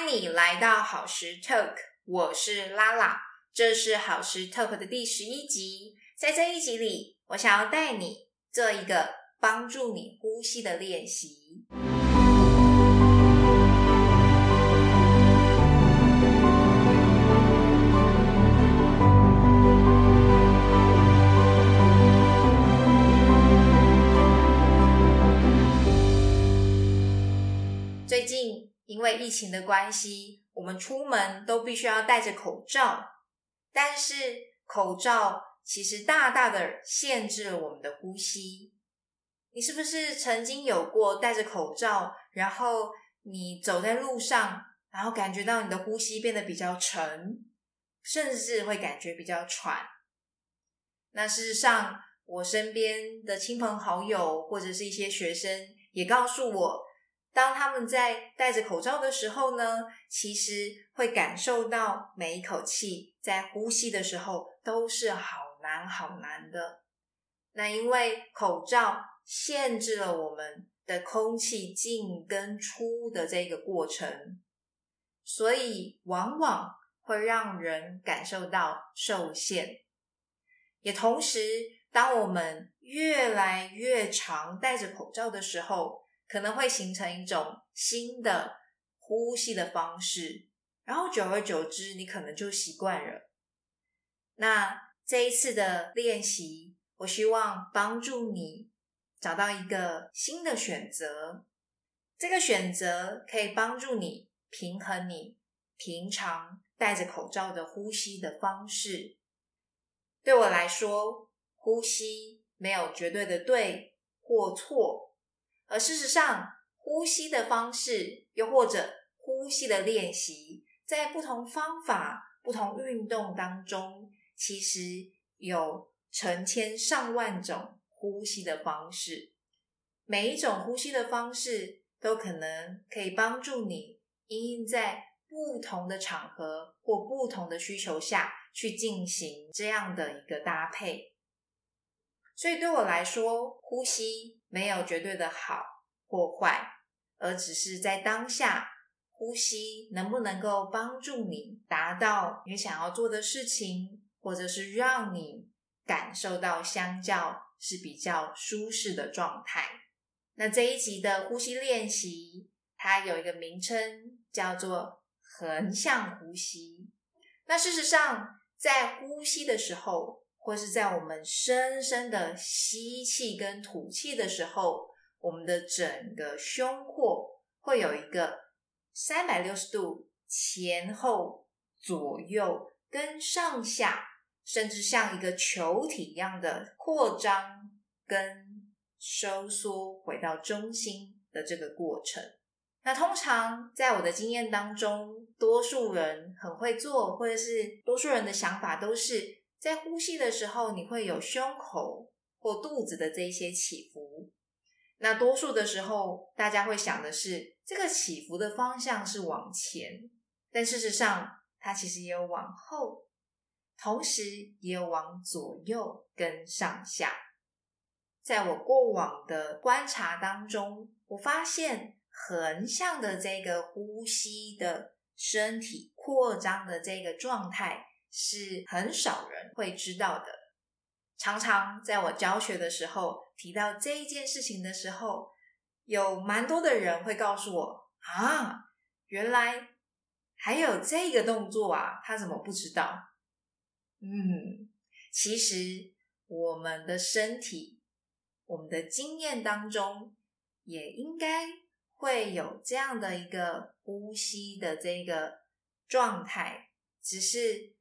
欢迎你来到好时 Talk，我是拉拉，这是好时 Talk 的第十一集。在这一集里，我想要带你做一个帮助你呼吸的练习。最近因为疫情的关系，我们出门都必须要戴着口罩，但是口罩其实大大的限制了我们的呼吸。你是不是曾经有过戴着口罩，然后你走在路上，然后感觉到你的呼吸变得比较沉，甚至会感觉比较喘？那事实上，我身边的亲朋好友或者是一些学生也告诉我。当他们在戴着口罩的时候呢，其实会感受到每一口气在呼吸的时候都是好难好难的。那因为口罩限制了我们的空气进跟出的这个过程，所以往往会让人感受到受限。也同时，当我们越来越常戴着口罩的时候，可能会形成一种新的呼吸的方式，然后久而久之，你可能就习惯了。那这一次的练习，我希望帮助你找到一个新的选择。这个选择可以帮助你平衡你平常戴着口罩的呼吸的方式。对我来说，呼吸没有绝对的对或错。而事实上，呼吸的方式，又或者呼吸的练习，在不同方法、不同运动当中，其实有成千上万种呼吸的方式。每一种呼吸的方式，都可能可以帮助你，因应在不同的场合或不同的需求下去进行这样的一个搭配。所以对我来说，呼吸没有绝对的好或坏，而只是在当下，呼吸能不能够帮助你达到你想要做的事情，或者是让你感受到相较是比较舒适的状态。那这一集的呼吸练习，它有一个名称叫做横向呼吸。那事实上，在呼吸的时候，或是在我们深深的吸气跟吐气的时候，我们的整个胸廓会有一个三百六十度前后左右跟上下，甚至像一个球体一样的扩张跟收缩，回到中心的这个过程。那通常在我的经验当中，多数人很会做，或者是多数人的想法都是。在呼吸的时候，你会有胸口或肚子的这些起伏。那多数的时候，大家会想的是，这个起伏的方向是往前，但事实上，它其实也有往后，同时也有往左右跟上下。在我过往的观察当中，我发现横向的这个呼吸的身体扩张的这个状态。是很少人会知道的。常常在我教学的时候提到这一件事情的时候，有蛮多的人会告诉我：“啊，原来还有这个动作啊，他怎么不知道？”嗯，其实我们的身体、我们的经验当中，也应该会有这样的一个呼吸的这个状态，只是。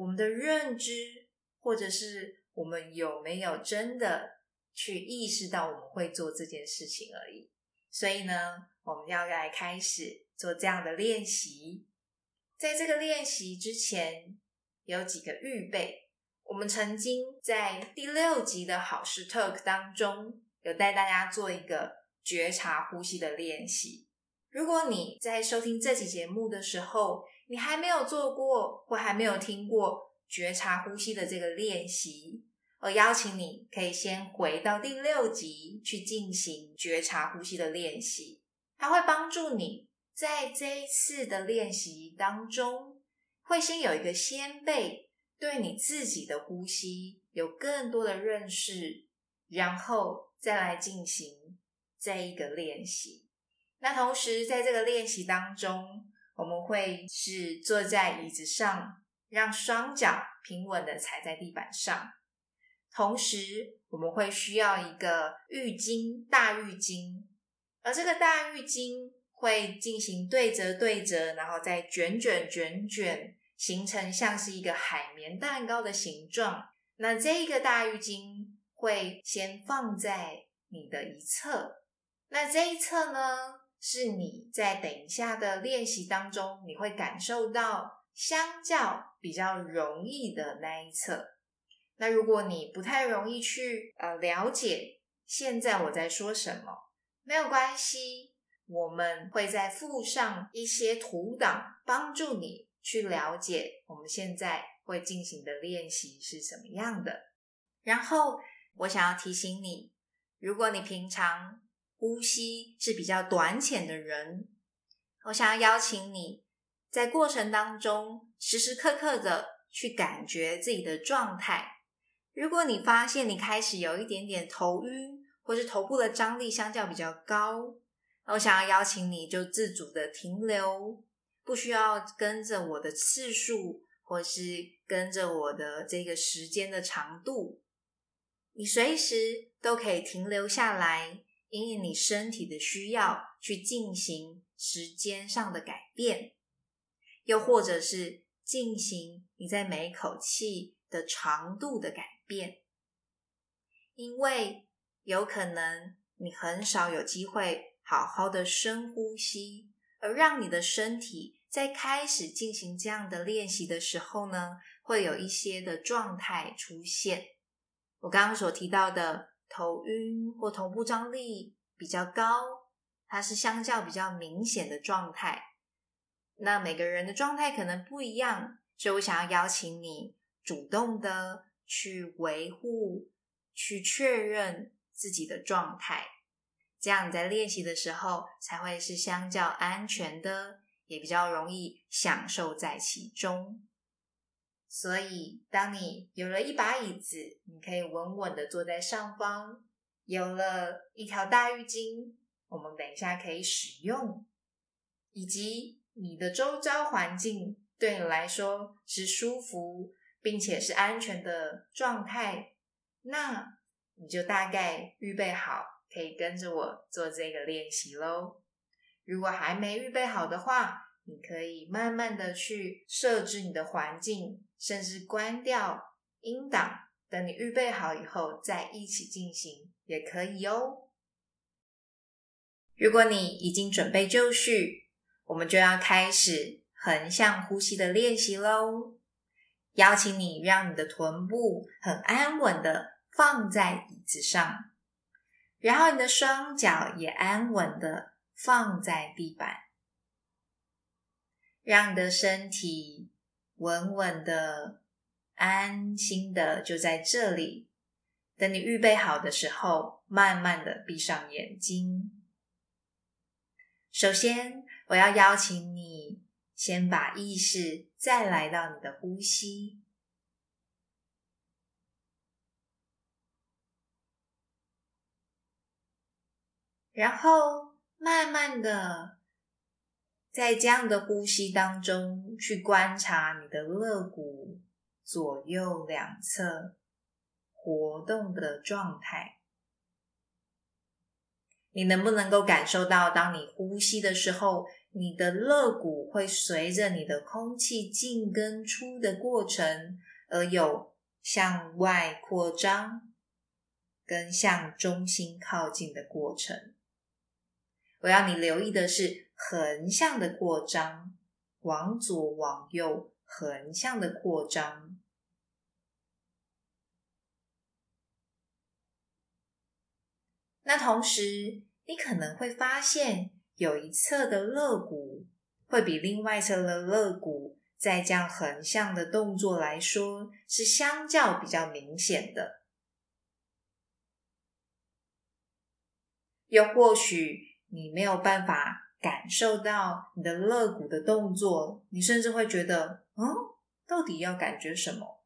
我们的认知，或者是我们有没有真的去意识到我们会做这件事情而已。所以呢，我们要来开始做这样的练习。在这个练习之前，有几个预备。我们曾经在第六集的好事 talk 当中，有带大家做一个觉察呼吸的练习。如果你在收听这期节目的时候，你还没有做过或还没有听过觉察呼吸的这个练习，我邀请你可以先回到第六集去进行觉察呼吸的练习，它会帮助你在这一次的练习当中，会先有一个先辈对你自己的呼吸有更多的认识，然后再来进行这一个练习。那同时，在这个练习当中，我们会是坐在椅子上，让双脚平稳的踩在地板上。同时，我们会需要一个浴巾，大浴巾，而这个大浴巾会进行对折、对折，然后再卷卷、卷卷，形成像是一个海绵蛋糕的形状。那这一个大浴巾会先放在你的一侧，那这一侧呢？是你在等一下的练习当中，你会感受到相较比较容易的那一侧。那如果你不太容易去呃了解现在我在说什么，没有关系，我们会再附上一些图档，帮助你去了解我们现在会进行的练习是什么样的。然后我想要提醒你，如果你平常呼吸是比较短浅的人，我想要邀请你在过程当中时时刻刻的去感觉自己的状态。如果你发现你开始有一点点头晕，或是头部的张力相较比较高，我想要邀请你就自主的停留，不需要跟着我的次数，或是跟着我的这个时间的长度，你随时都可以停留下来。因为你身体的需要去进行时间上的改变，又或者是进行你在每一口气的长度的改变，因为有可能你很少有机会好好的深呼吸，而让你的身体在开始进行这样的练习的时候呢，会有一些的状态出现。我刚刚所提到的。头晕或头部张力比较高，它是相较比较明显的状态。那每个人的状态可能不一样，所以我想要邀请你主动的去维护、去确认自己的状态，这样你在练习的时候才会是相较安全的，也比较容易享受在其中。所以，当你有了一把椅子，你可以稳稳的坐在上方；有了一条大浴巾，我们等一下可以使用；以及你的周遭环境对你来说是舒服并且是安全的状态，那你就大概预备好，可以跟着我做这个练习喽。如果还没预备好的话，你可以慢慢的去设置你的环境，甚至关掉音档，等你预备好以后再一起进行也可以哦。如果你已经准备就绪，我们就要开始横向呼吸的练习喽。邀请你让你的臀部很安稳的放在椅子上，然后你的双脚也安稳的放在地板。让你的身体稳稳的、安心的就在这里。等你预备好的时候，慢慢的闭上眼睛。首先，我要邀请你先把意识再来到你的呼吸，然后慢慢的。在这样的呼吸当中，去观察你的肋骨左右两侧活动的状态。你能不能够感受到，当你呼吸的时候，你的肋骨会随着你的空气进跟出的过程，而有向外扩张跟向中心靠近的过程？我要你留意的是。横向的扩张，往左往右，横向的扩张。那同时，你可能会发现，有一侧的肋骨会比另外一侧的肋骨，在这样横向的动作来说，是相较比较明显的。又或许你没有办法。感受到你的肋骨的动作，你甚至会觉得，嗯，到底要感觉什么？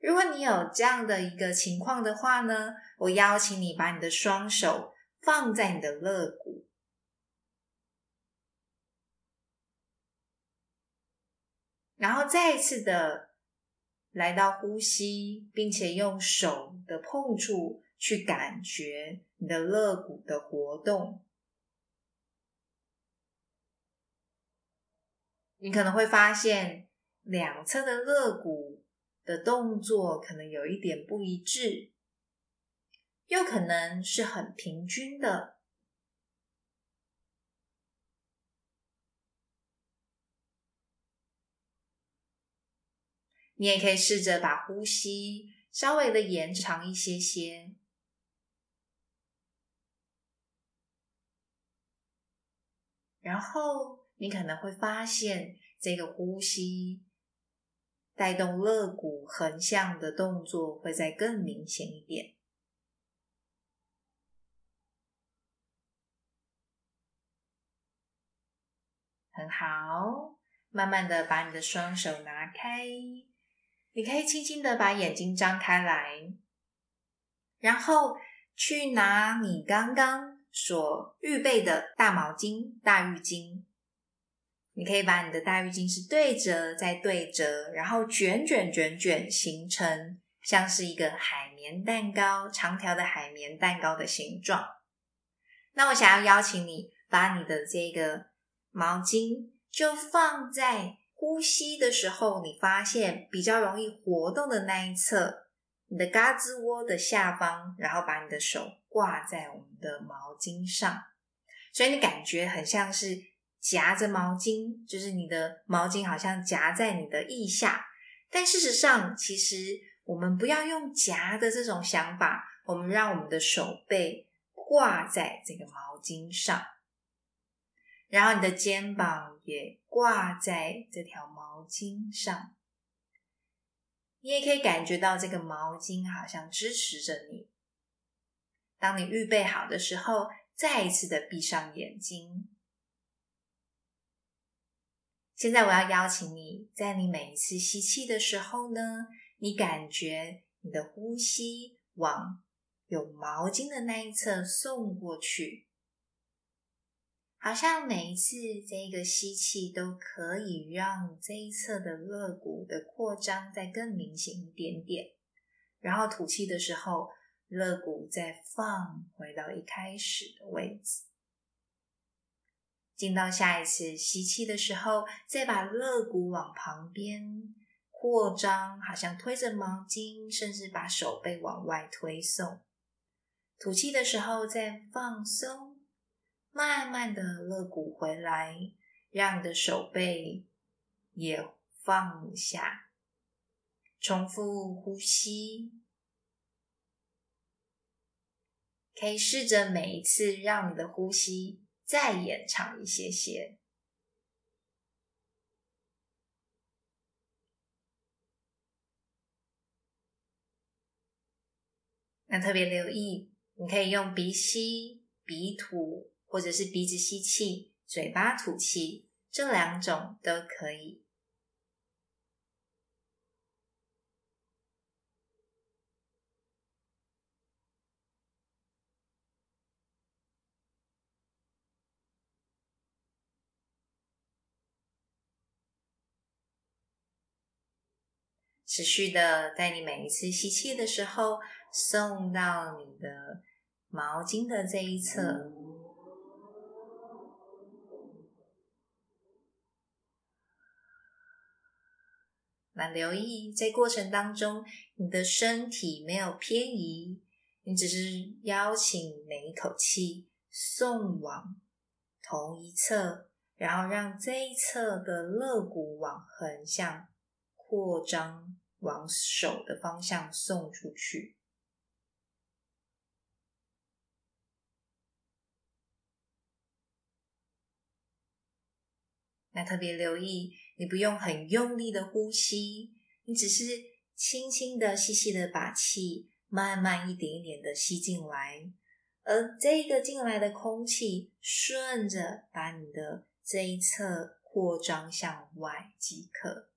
如果你有这样的一个情况的话呢，我邀请你把你的双手放在你的肋骨，然后再一次的来到呼吸，并且用手的碰触去感觉你的肋骨的活动。你可能会发现两侧的肋骨的动作可能有一点不一致，又可能是很平均的。你也可以试着把呼吸稍微的延长一些些，然后。你可能会发现，这个呼吸带动肋骨横向的动作会再更明显一点。很好，慢慢的把你的双手拿开，你可以轻轻的把眼睛张开来，然后去拿你刚刚所预备的大毛巾、大浴巾。你可以把你的大浴巾是对折再对折，然后卷卷卷卷，形成像是一个海绵蛋糕，长条的海绵蛋糕的形状。那我想要邀请你，把你的这个毛巾就放在呼吸的时候，你发现比较容易活动的那一侧，你的胳肢窝的下方，然后把你的手挂在我们的毛巾上，所以你感觉很像是。夹着毛巾，就是你的毛巾好像夹在你的腋下，但事实上，其实我们不要用夹的这种想法，我们让我们的手背挂在这个毛巾上，然后你的肩膀也挂在这条毛巾上，你也可以感觉到这个毛巾好像支持着你。当你预备好的时候，再一次的闭上眼睛。现在我要邀请你，在你每一次吸气的时候呢，你感觉你的呼吸往有毛巾的那一侧送过去，好像每一次这个吸气都可以让这一侧的肋骨的扩张再更明显一点点，然后吐气的时候，肋骨再放回到一开始的位置。进到下一次吸气的时候，再把肋骨往旁边扩张，好像推着毛巾，甚至把手背往外推送。吐气的时候再放松，慢慢的肋骨回来，让你的手背也放下。重复呼吸，可以试着每一次让你的呼吸。再延长一些些。那特别留意，你可以用鼻吸、鼻吐，或者是鼻子吸气、嘴巴吐气，这两种都可以。持续的在你每一次吸气的时候，送到你的毛巾的这一侧。那留意在过程当中，你的身体没有偏移，你只是邀请每一口气送往同一侧，然后让这一侧的肋骨往横向扩张。往手的方向送出去。那特别留意，你不用很用力的呼吸，你只是轻轻的、细细的把气慢慢一点一点的吸进来，而这个进来的空气顺着把你的这一侧扩张向外即可。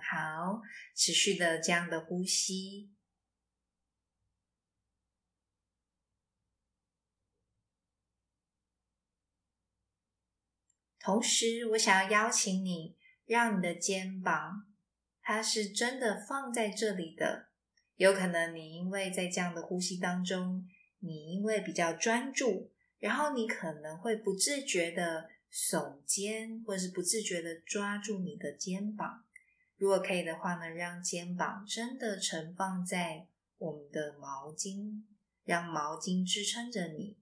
好，持续的这样的呼吸。同时，我想要邀请你，让你的肩膀，它是真的放在这里的。有可能你因为在这样的呼吸当中，你因为比较专注，然后你可能会不自觉的耸肩，或者是不自觉的抓住你的肩膀。如果可以的话呢，让肩膀真的盛放在我们的毛巾，让毛巾支撑着你。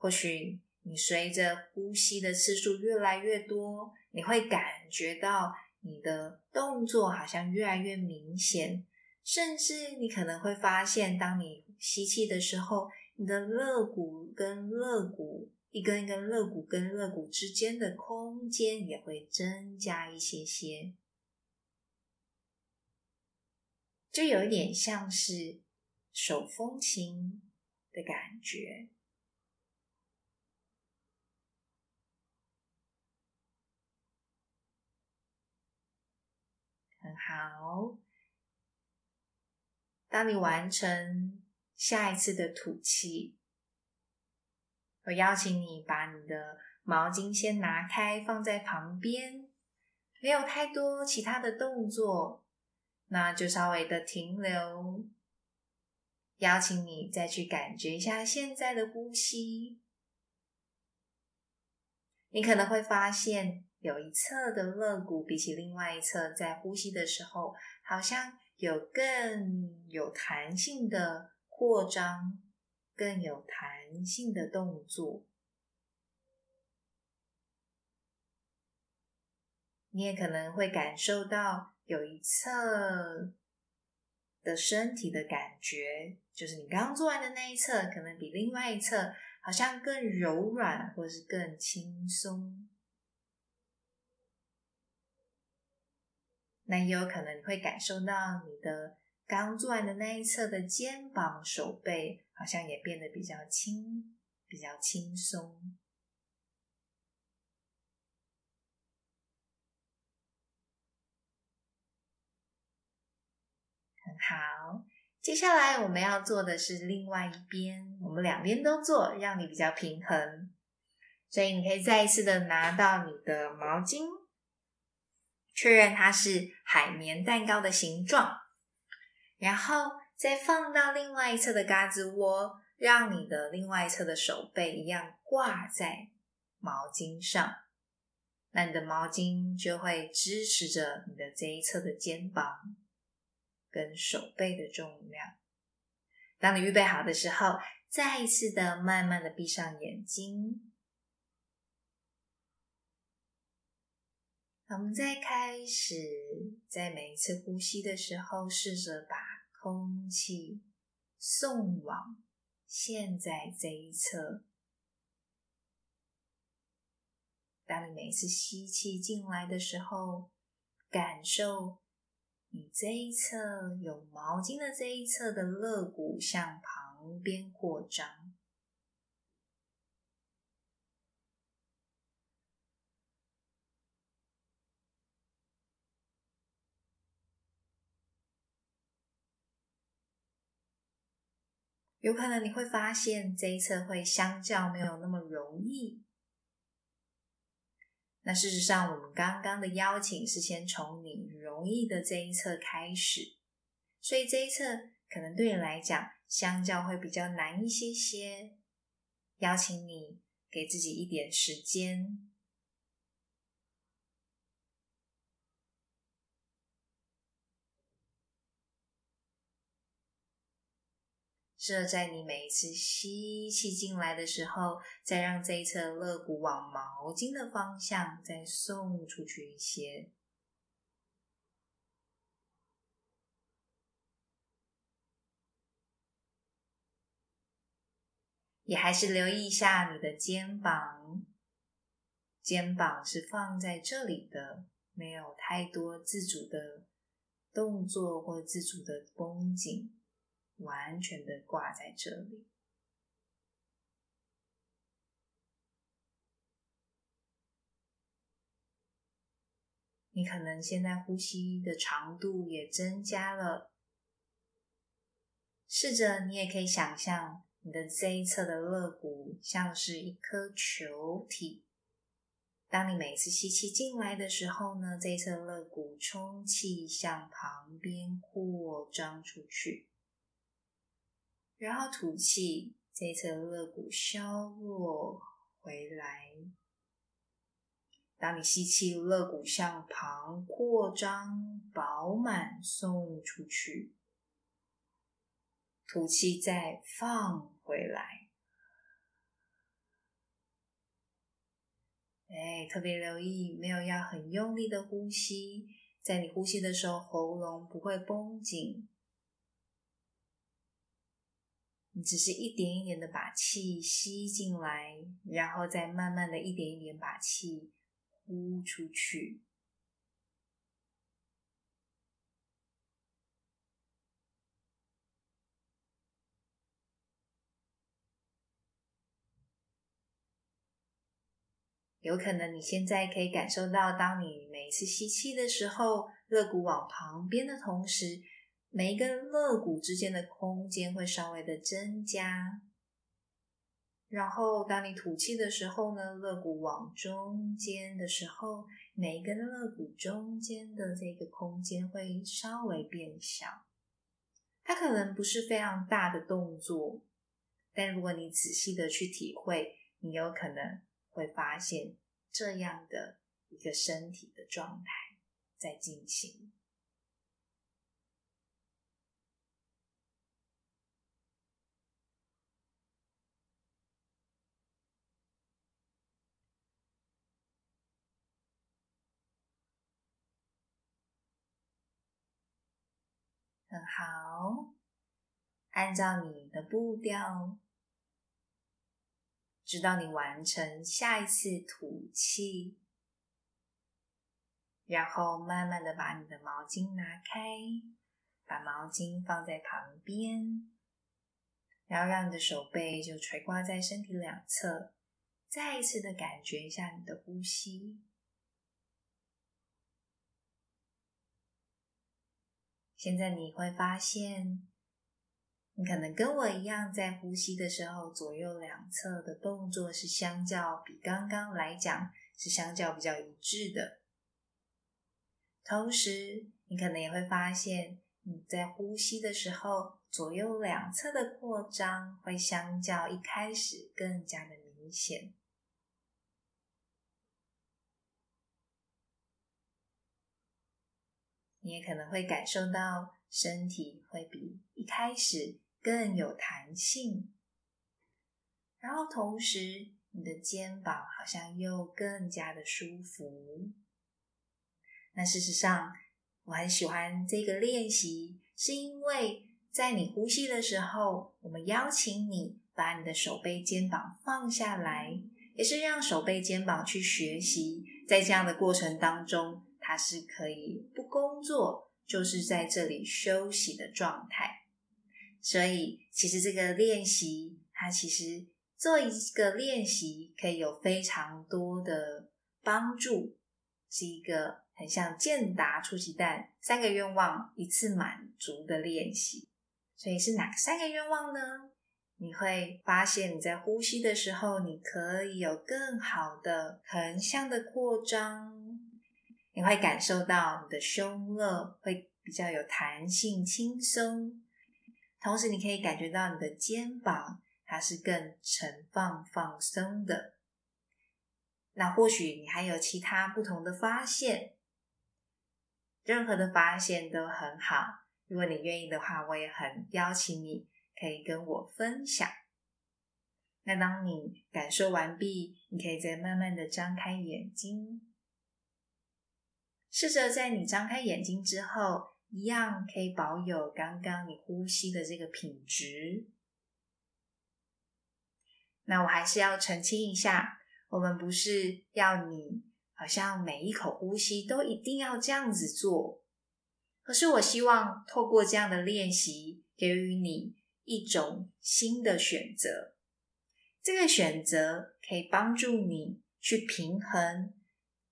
或许你随着呼吸的次数越来越多，你会感觉到你的动作好像越来越明显，甚至你可能会发现，当你吸气的时候，你的肋骨跟肋骨一根一根肋骨跟肋骨之间的空间也会增加一些些，就有一点像是手风琴的感觉。好，当你完成下一次的吐气，我邀请你把你的毛巾先拿开，放在旁边，没有太多其他的动作，那就稍微的停留。邀请你再去感觉一下现在的呼吸，你可能会发现。有一侧的肋骨比起另外一侧，在呼吸的时候，好像有更有弹性的扩张，更有弹性的动作。你也可能会感受到有一侧的身体的感觉，就是你刚做完的那一侧，可能比另外一侧好像更柔软，或是更轻松。那也有可能你会感受到你的刚做完的那一侧的肩膀、手背，好像也变得比较轻、比较轻松。很好，接下来我们要做的是另外一边，我们两边都做，让你比较平衡。所以你可以再一次的拿到你的毛巾。确认它是海绵蛋糕的形状，然后再放到另外一侧的嘎吱窝，让你的另外一侧的手背一样挂在毛巾上，那你的毛巾就会支持着你的这一侧的肩膀跟手背的重量。当你预备好的时候，再一次的慢慢的闭上眼睛。我们在开始，在每一次呼吸的时候，试着把空气送往现在这一侧。当你每次吸气进来的时候，感受你这一侧有毛巾的这一侧的肋骨向旁边扩张。有可能你会发现这一侧会相较没有那么容易。那事实上，我们刚刚的邀请是先从你容易的这一侧开始，所以这一侧可能对你来讲相较会比较难一些些。邀请你给自己一点时间。设在你每一次吸气进来的时候，再让这一侧肋骨往毛巾的方向再送出去一些。也还是留意一下你的肩膀，肩膀是放在这里的，没有太多自主的动作或自主的绷紧。完全的挂在这里，你可能现在呼吸的长度也增加了。试着，你也可以想象你的这一侧的肋骨像是一颗球体。当你每次吸气进来的时候呢，这一侧肋骨充气向旁边扩张出去。然后吐气，这一侧肋骨消弱回来。当你吸气，肋骨向旁扩张、饱满送出去；吐气再放回来。哎，特别留意，没有要很用力的呼吸，在你呼吸的时候，喉咙不会绷紧。你只是一点一点的把气吸进来，然后再慢慢的一点一点把气呼出去。有可能你现在可以感受到，当你每一次吸气的时候，肋骨往旁边的同时。每一根肋骨之间的空间会稍微的增加，然后当你吐气的时候呢，肋骨往中间的时候，每一根肋骨中间的这个空间会稍微变小。它可能不是非常大的动作，但如果你仔细的去体会，你有可能会发现这样的一个身体的状态在进行。很好，按照你的步调，直到你完成下一次吐气，然后慢慢的把你的毛巾拿开，把毛巾放在旁边，然后让你的手背就垂挂在身体两侧，再一次的感觉一下你的呼吸。现在你会发现，你可能跟我一样，在呼吸的时候，左右两侧的动作是相较比刚刚来讲是相较比较一致的。同时，你可能也会发现，你在呼吸的时候，左右两侧的扩张会相较一开始更加的明显。你也可能会感受到身体会比一开始更有弹性，然后同时你的肩膀好像又更加的舒服。那事实上，我很喜欢这个练习，是因为在你呼吸的时候，我们邀请你把你的手背、肩膀放下来，也是让手背、肩膀去学习，在这样的过程当中。它是可以不工作，就是在这里休息的状态。所以，其实这个练习，它其实做一个练习，可以有非常多的帮助，是一个很像健达出奇蛋三个愿望一次满足的练习。所以是哪三个愿望呢？你会发现你在呼吸的时候，你可以有更好的横向的扩张。你会感受到你的胸肋会比较有弹性、轻松，同时你可以感觉到你的肩膀它是更沉放、放松的。那或许你还有其他不同的发现，任何的发现都很好。如果你愿意的话，我也很邀请你可以跟我分享。那当你感受完毕，你可以再慢慢的张开眼睛，试着在你张开眼睛之后，一样可以保有刚刚你呼吸的这个品质。那我还是要澄清一下，我们不是要你好像每一口呼吸都一定要这样子做，可是我希望透过这样的练习，给予你一种新的选择。这个选择可以帮助你去平衡。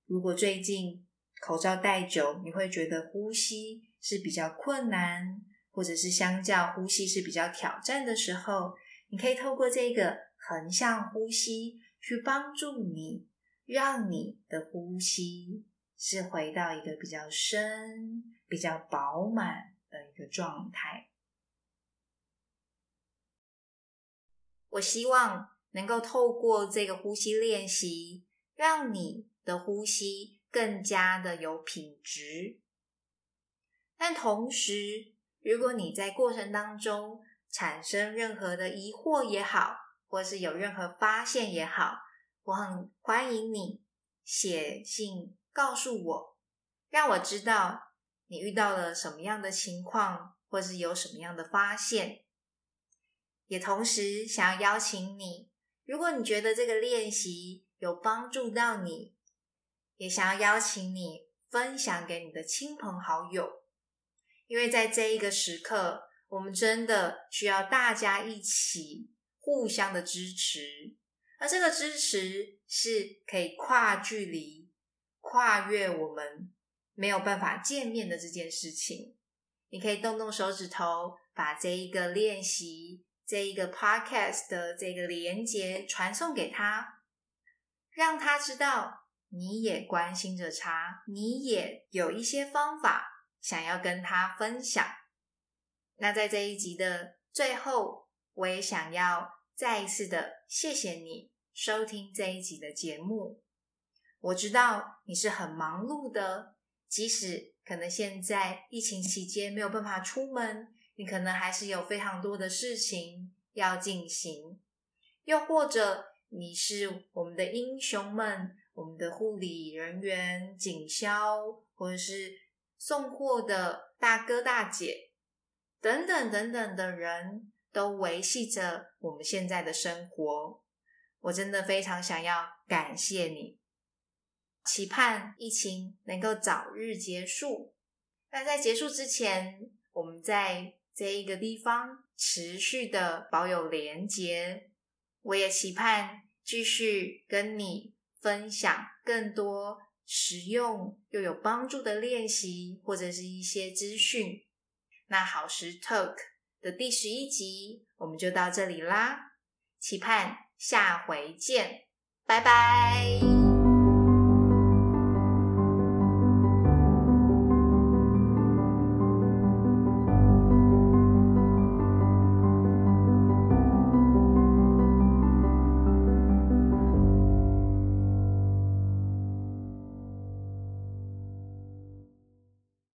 如果最近口罩戴久，你会觉得呼吸是比较困难，或者是相较呼吸是比较挑战的时候，你可以透过这个横向呼吸去帮助你，让你的呼吸是回到一个比较深、比较饱满的一个状态。我希望。能够透过这个呼吸练习，让你的呼吸更加的有品质。但同时，如果你在过程当中产生任何的疑惑也好，或是有任何发现也好，我很欢迎你写信告诉我，让我知道你遇到了什么样的情况，或是有什么样的发现。也同时想要邀请你。如果你觉得这个练习有帮助到你，也想要邀请你分享给你的亲朋好友，因为在这一个时刻，我们真的需要大家一起互相的支持，而这个支持是可以跨距离、跨越我们没有办法见面的这件事情。你可以动动手指头，把这一个练习。这一个 podcast 的这个连接传送给他，让他知道你也关心着他，你也有一些方法想要跟他分享。那在这一集的最后，我也想要再一次的谢谢你收听这一集的节目。我知道你是很忙碌的，即使可能现在疫情期间没有办法出门。你可能还是有非常多的事情要进行，又或者你是我们的英雄们，我们的护理人员、警消，或者是送货的大哥大姐等等等等的人，都维系着我们现在的生活。我真的非常想要感谢你，期盼疫情能够早日结束。那在结束之前，我们在。这一个地方持续的保有连结，我也期盼继续跟你分享更多实用又有帮助的练习，或者是一些资讯。那好时 Talk 的第十一集我们就到这里啦，期盼下回见，拜拜。